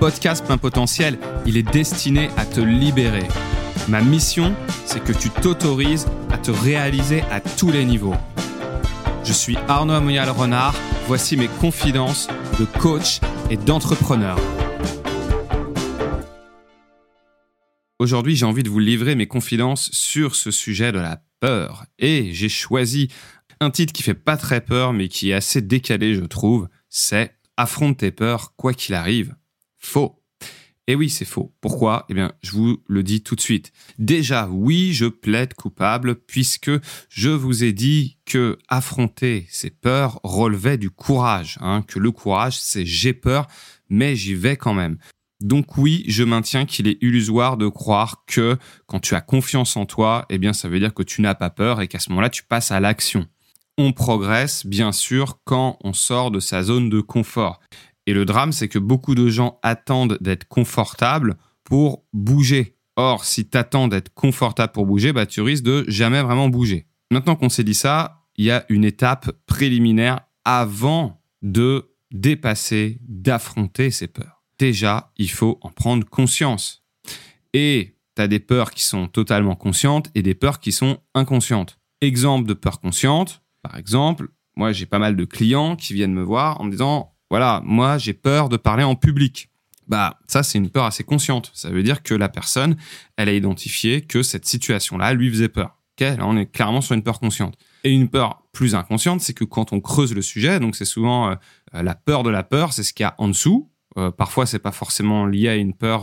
podcast Plein Potentiel, il est destiné à te libérer. Ma mission, c'est que tu t'autorises à te réaliser à tous les niveaux. Je suis Arnaud Amoyal Renard, voici mes confidences de coach et d'entrepreneur. Aujourd'hui, j'ai envie de vous livrer mes confidences sur ce sujet de la peur. Et j'ai choisi un titre qui fait pas très peur, mais qui est assez décalé, je trouve. C'est Affronte tes peurs, quoi qu'il arrive. Faux. Et oui, c'est faux. Pourquoi? Eh bien, je vous le dis tout de suite. Déjà, oui, je plaide coupable puisque je vous ai dit que affronter ces peurs relevait du courage. Hein, que le courage, c'est j'ai peur, mais j'y vais quand même. Donc oui, je maintiens qu'il est illusoire de croire que quand tu as confiance en toi, eh bien, ça veut dire que tu n'as pas peur et qu'à ce moment-là, tu passes à l'action. On progresse, bien sûr, quand on sort de sa zone de confort. Et le drame, c'est que beaucoup de gens attendent d'être confortables pour bouger. Or, si tu attends d'être confortable pour bouger, bah, tu risques de jamais vraiment bouger. Maintenant qu'on s'est dit ça, il y a une étape préliminaire avant de dépasser, d'affronter ces peurs. Déjà, il faut en prendre conscience. Et tu as des peurs qui sont totalement conscientes et des peurs qui sont inconscientes. Exemple de peur consciente, par exemple, moi j'ai pas mal de clients qui viennent me voir en me disant voilà, moi j'ai peur de parler en public. Bah, ça c'est une peur assez consciente. Ça veut dire que la personne, elle a identifié que cette situation-là lui faisait peur. là, on est clairement sur une peur consciente. Et une peur plus inconsciente, c'est que quand on creuse le sujet, donc c'est souvent euh, euh, la peur de la peur, c'est ce qu'il y a en dessous. Euh, parfois, c'est pas forcément lié à une peur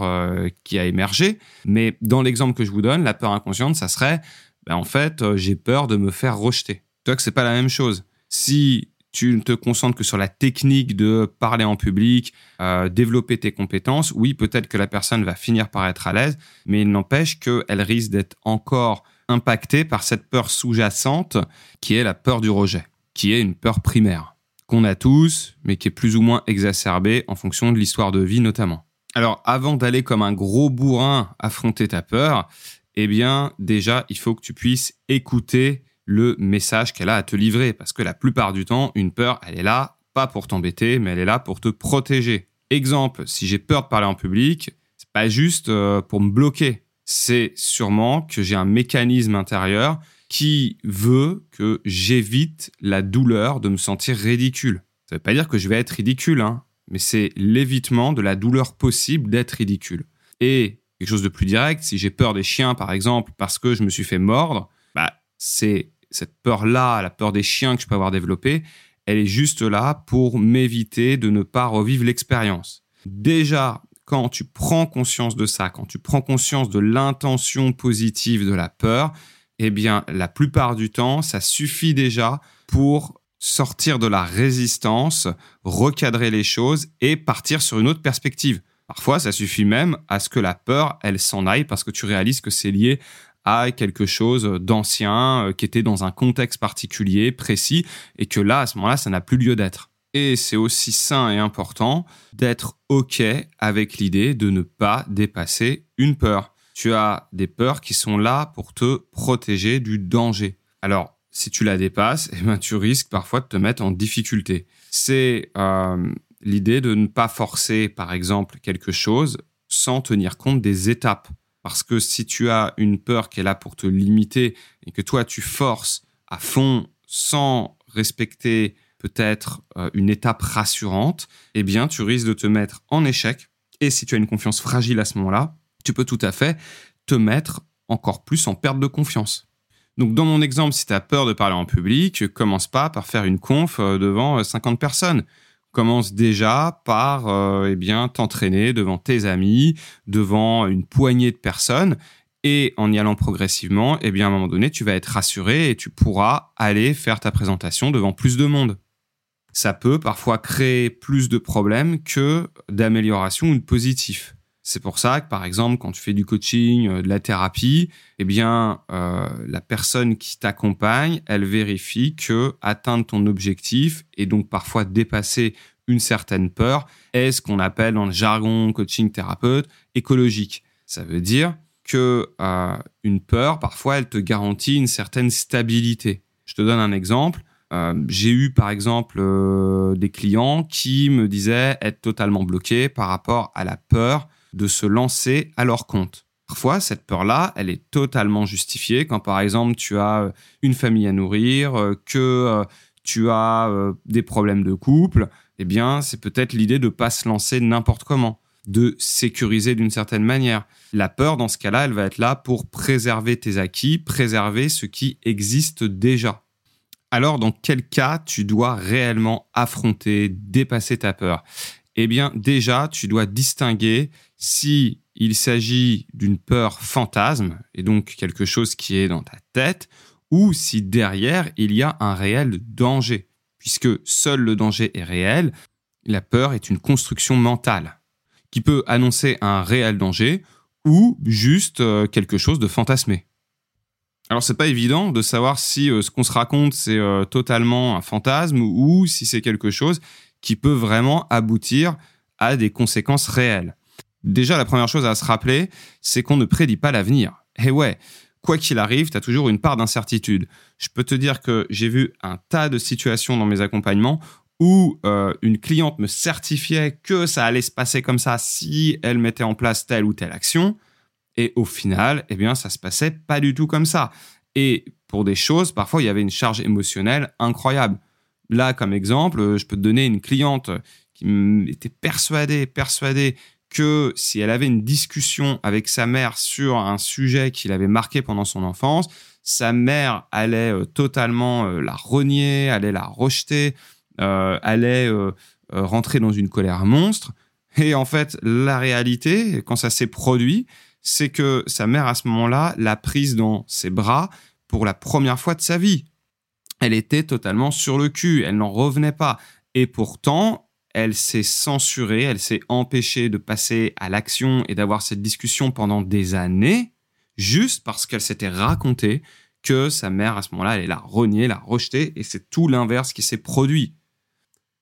qui a émergé, mais dans l'exemple que je vous donne, la peur inconsciente, ça serait, ben, en fait, j'ai peur de me faire rejeter. Tu vois que c'est pas la même chose. Si tu ne te concentres que sur la technique de parler en public, euh, développer tes compétences, oui, peut-être que la personne va finir par être à l'aise, mais il n'empêche qu'elle risque d'être encore impactée par cette peur sous-jacente qui est la peur du rejet, qui est une peur primaire, qu'on a tous, mais qui est plus ou moins exacerbée en fonction de l'histoire de vie notamment. Alors, avant d'aller comme un gros bourrin affronter ta peur, eh bien, déjà, il faut que tu puisses écouter le message qu'elle a à te livrer. Parce que la plupart du temps, une peur, elle est là, pas pour t'embêter, mais elle est là pour te protéger. Exemple, si j'ai peur de parler en public, c'est pas juste euh, pour me bloquer. C'est sûrement que j'ai un mécanisme intérieur qui veut que j'évite la douleur de me sentir ridicule. Ça veut pas dire que je vais être ridicule, hein, mais c'est l'évitement de la douleur possible d'être ridicule. Et quelque chose de plus direct, si j'ai peur des chiens par exemple parce que je me suis fait mordre, bah c'est cette peur-là, la peur des chiens que je peux avoir développée, elle est juste là pour m'éviter de ne pas revivre l'expérience. Déjà, quand tu prends conscience de ça, quand tu prends conscience de l'intention positive de la peur, eh bien, la plupart du temps, ça suffit déjà pour sortir de la résistance, recadrer les choses et partir sur une autre perspective. Parfois, ça suffit même à ce que la peur, elle s'en aille parce que tu réalises que c'est lié quelque chose d'ancien, euh, qui était dans un contexte particulier, précis, et que là, à ce moment-là, ça n'a plus lieu d'être. Et c'est aussi sain et important d'être OK avec l'idée de ne pas dépasser une peur. Tu as des peurs qui sont là pour te protéger du danger. Alors, si tu la dépasses, eh ben, tu risques parfois de te mettre en difficulté. C'est euh, l'idée de ne pas forcer, par exemple, quelque chose sans tenir compte des étapes. Parce que si tu as une peur qui est là pour te limiter et que toi tu forces à fond sans respecter peut-être euh, une étape rassurante, eh bien tu risques de te mettre en échec. Et si tu as une confiance fragile à ce moment-là, tu peux tout à fait te mettre encore plus en perte de confiance. Donc dans mon exemple, si tu as peur de parler en public, commence pas par faire une conf euh, devant 50 euh, personnes commence déjà par euh, eh bien t'entraîner devant tes amis, devant une poignée de personnes et en y allant progressivement, eh bien à un moment donné, tu vas être rassuré et tu pourras aller faire ta présentation devant plus de monde. Ça peut parfois créer plus de problèmes que d'amélioration ou de positif. C'est pour ça que, par exemple, quand tu fais du coaching, euh, de la thérapie, eh bien, euh, la personne qui t'accompagne, elle vérifie que atteindre ton objectif et donc parfois dépasser une certaine peur est ce qu'on appelle dans le jargon coaching thérapeute écologique. Ça veut dire que euh, une peur, parfois, elle te garantit une certaine stabilité. Je te donne un exemple. Euh, j'ai eu par exemple euh, des clients qui me disaient être totalement bloqués par rapport à la peur de se lancer à leur compte. Parfois, cette peur-là, elle est totalement justifiée quand par exemple tu as une famille à nourrir, que tu as des problèmes de couple, eh bien c'est peut-être l'idée de pas se lancer n'importe comment de sécuriser d'une certaine manière. La peur, dans ce cas-là, elle va être là pour préserver tes acquis, préserver ce qui existe déjà. Alors, dans quel cas tu dois réellement affronter, dépasser ta peur? Eh bien, déjà, tu dois distinguer si il s'agit d'une peur fantasme, et donc quelque chose qui est dans ta tête, ou si derrière, il y a un réel danger. Puisque seul le danger est réel, la peur est une construction mentale qui peut annoncer un réel danger ou juste euh, quelque chose de fantasmé. Alors c'est pas évident de savoir si euh, ce qu'on se raconte c'est euh, totalement un fantasme ou si c'est quelque chose qui peut vraiment aboutir à des conséquences réelles. Déjà la première chose à se rappeler, c'est qu'on ne prédit pas l'avenir. Et ouais, quoi qu'il arrive, tu as toujours une part d'incertitude. Je peux te dire que j'ai vu un tas de situations dans mes accompagnements où euh, une cliente me certifiait que ça allait se passer comme ça si elle mettait en place telle ou telle action. Et au final, eh bien, ça se passait pas du tout comme ça. Et pour des choses, parfois, il y avait une charge émotionnelle incroyable. Là, comme exemple, je peux te donner une cliente qui était persuadée, persuadée si elle avait une discussion avec sa mère sur un sujet qu'il avait marqué pendant son enfance, sa mère allait euh, totalement euh, la renier, allait la rejeter, euh, allait rentrer dans une colère monstre. Et en fait, la réalité, quand ça s'est produit, c'est que sa mère, à ce moment-là, l'a prise dans ses bras pour la première fois de sa vie. Elle était totalement sur le cul, elle n'en revenait pas. Et pourtant, elle s'est censurée, elle s'est empêchée de passer à l'action et d'avoir cette discussion pendant des années, juste parce qu'elle s'était raconté que sa mère, à ce moment-là, allait la renier, la rejeter, et c'est tout l'inverse qui s'est produit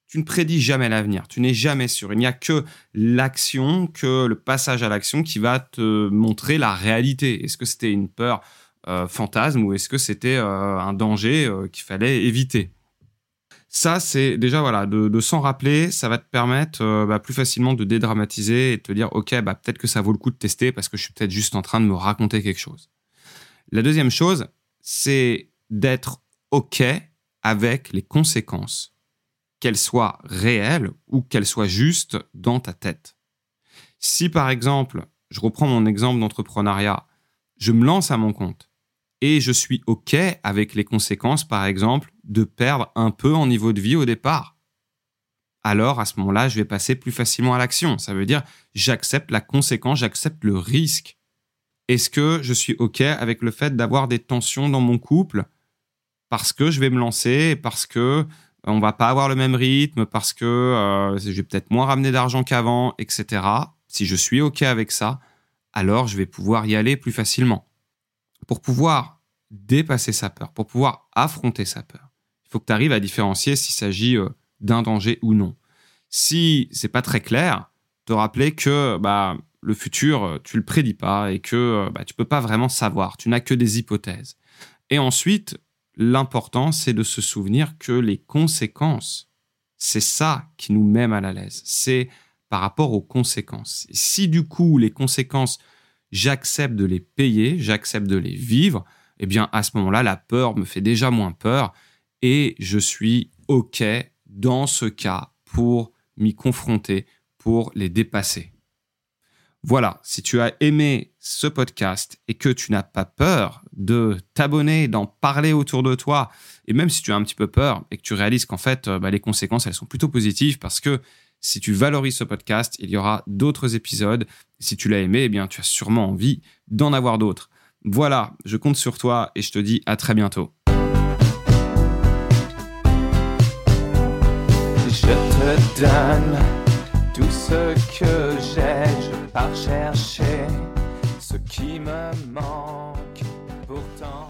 tu ne prédis jamais l'avenir, tu n'es jamais sûr. Il n'y a que l'action, que le passage à l'action qui va te montrer la réalité. Est-ce que c'était une peur euh, fantasme ou est-ce que c'était euh, un danger euh, qu'il fallait éviter? Ça, c'est déjà voilà de, s'en rappeler, ça va te permettre bah, plus facilement de dédramatiser et de te dire ok, bah, peut-être que ça vaut le coup de tester parce que je suis peut-être juste en train de me raconter quelque chose. La deuxième chose, c'est d'être ok avec les conséquences qu'elle soit réelle ou qu'elle soit juste dans ta tête. Si par exemple, je reprends mon exemple d'entrepreneuriat, je me lance à mon compte et je suis OK avec les conséquences, par exemple, de perdre un peu en niveau de vie au départ, alors à ce moment-là, je vais passer plus facilement à l'action. Ça veut dire, j'accepte la conséquence, j'accepte le risque. Est-ce que je suis OK avec le fait d'avoir des tensions dans mon couple parce que je vais me lancer, parce que on va pas avoir le même rythme parce que euh, je vais peut-être moins ramener d'argent qu'avant, etc. Si je suis OK avec ça, alors je vais pouvoir y aller plus facilement. Pour pouvoir dépasser sa peur, pour pouvoir affronter sa peur, faut que tu arrives à différencier s'il s'agit euh, d'un danger ou non. Si c'est pas très clair, te rappeler que bah, le futur, euh, tu le prédis pas et que bah, tu peux pas vraiment savoir, tu n'as que des hypothèses. Et ensuite, l'important, c'est de se souvenir que les conséquences, c'est ça qui nous met mal à l'aise. C'est par rapport aux conséquences. si du coup, les conséquences, j'accepte de les payer, j'accepte de les vivre, eh bien, à ce moment-là, la peur me fait déjà moins peur et je suis OK dans ce cas pour m'y confronter, pour les dépasser. Voilà, si tu as aimé ce podcast et que tu n'as pas peur de t'abonner, d'en parler autour de toi, et même si tu as un petit peu peur et que tu réalises qu'en fait, euh, bah, les conséquences, elles sont plutôt positives parce que si tu valorises ce podcast, il y aura d'autres épisodes. Si tu l'as aimé, eh bien, tu as sûrement envie d'en avoir d'autres. Voilà, je compte sur toi et je te dis à très bientôt. Je te donne tout ce que j'ai, je pars chercher ce qui me manque pourtant.